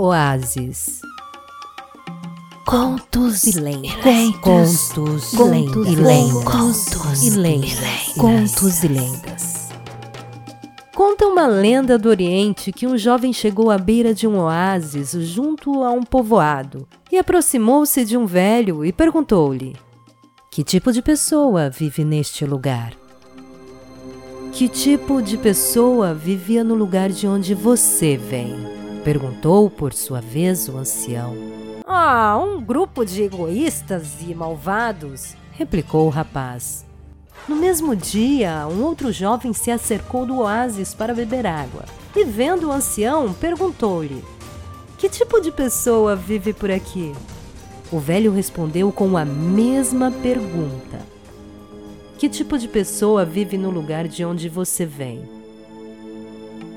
Oásis. Contos e lendas. Contos, e lendas. Contos e lendas. Contos e lendas. Conta uma lenda do Oriente que um jovem chegou à beira de um oásis junto a um povoado e aproximou-se de um velho e perguntou-lhe: Que tipo de pessoa vive neste lugar? Que tipo de pessoa vivia no lugar de onde você vem? Perguntou por sua vez o ancião. Ah, um grupo de egoístas e malvados, replicou o rapaz. No mesmo dia, um outro jovem se acercou do oásis para beber água e, vendo o ancião, perguntou-lhe: Que tipo de pessoa vive por aqui? O velho respondeu com a mesma pergunta: Que tipo de pessoa vive no lugar de onde você vem?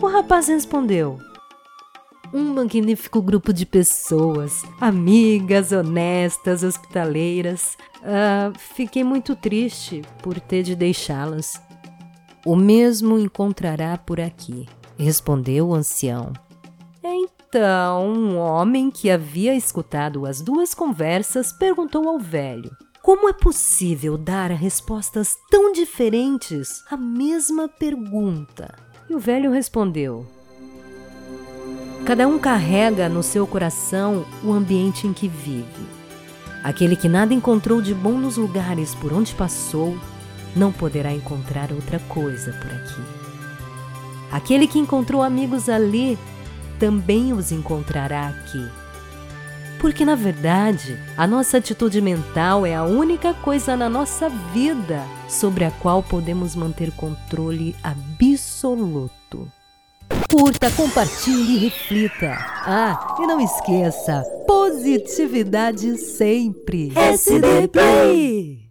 O rapaz respondeu: um magnífico grupo de pessoas, amigas, honestas, hospitaleiras. Ah, fiquei muito triste por ter de deixá-las. O mesmo encontrará por aqui, respondeu o ancião. Então, um homem que havia escutado as duas conversas perguntou ao velho: Como é possível dar respostas tão diferentes à mesma pergunta? E o velho respondeu: Cada um carrega no seu coração o ambiente em que vive. Aquele que nada encontrou de bom nos lugares por onde passou, não poderá encontrar outra coisa por aqui. Aquele que encontrou amigos ali, também os encontrará aqui. Porque, na verdade, a nossa atitude mental é a única coisa na nossa vida sobre a qual podemos manter controle absoluto. Curta, compartilhe e reflita. Ah, e não esqueça, positividade sempre. SD Play!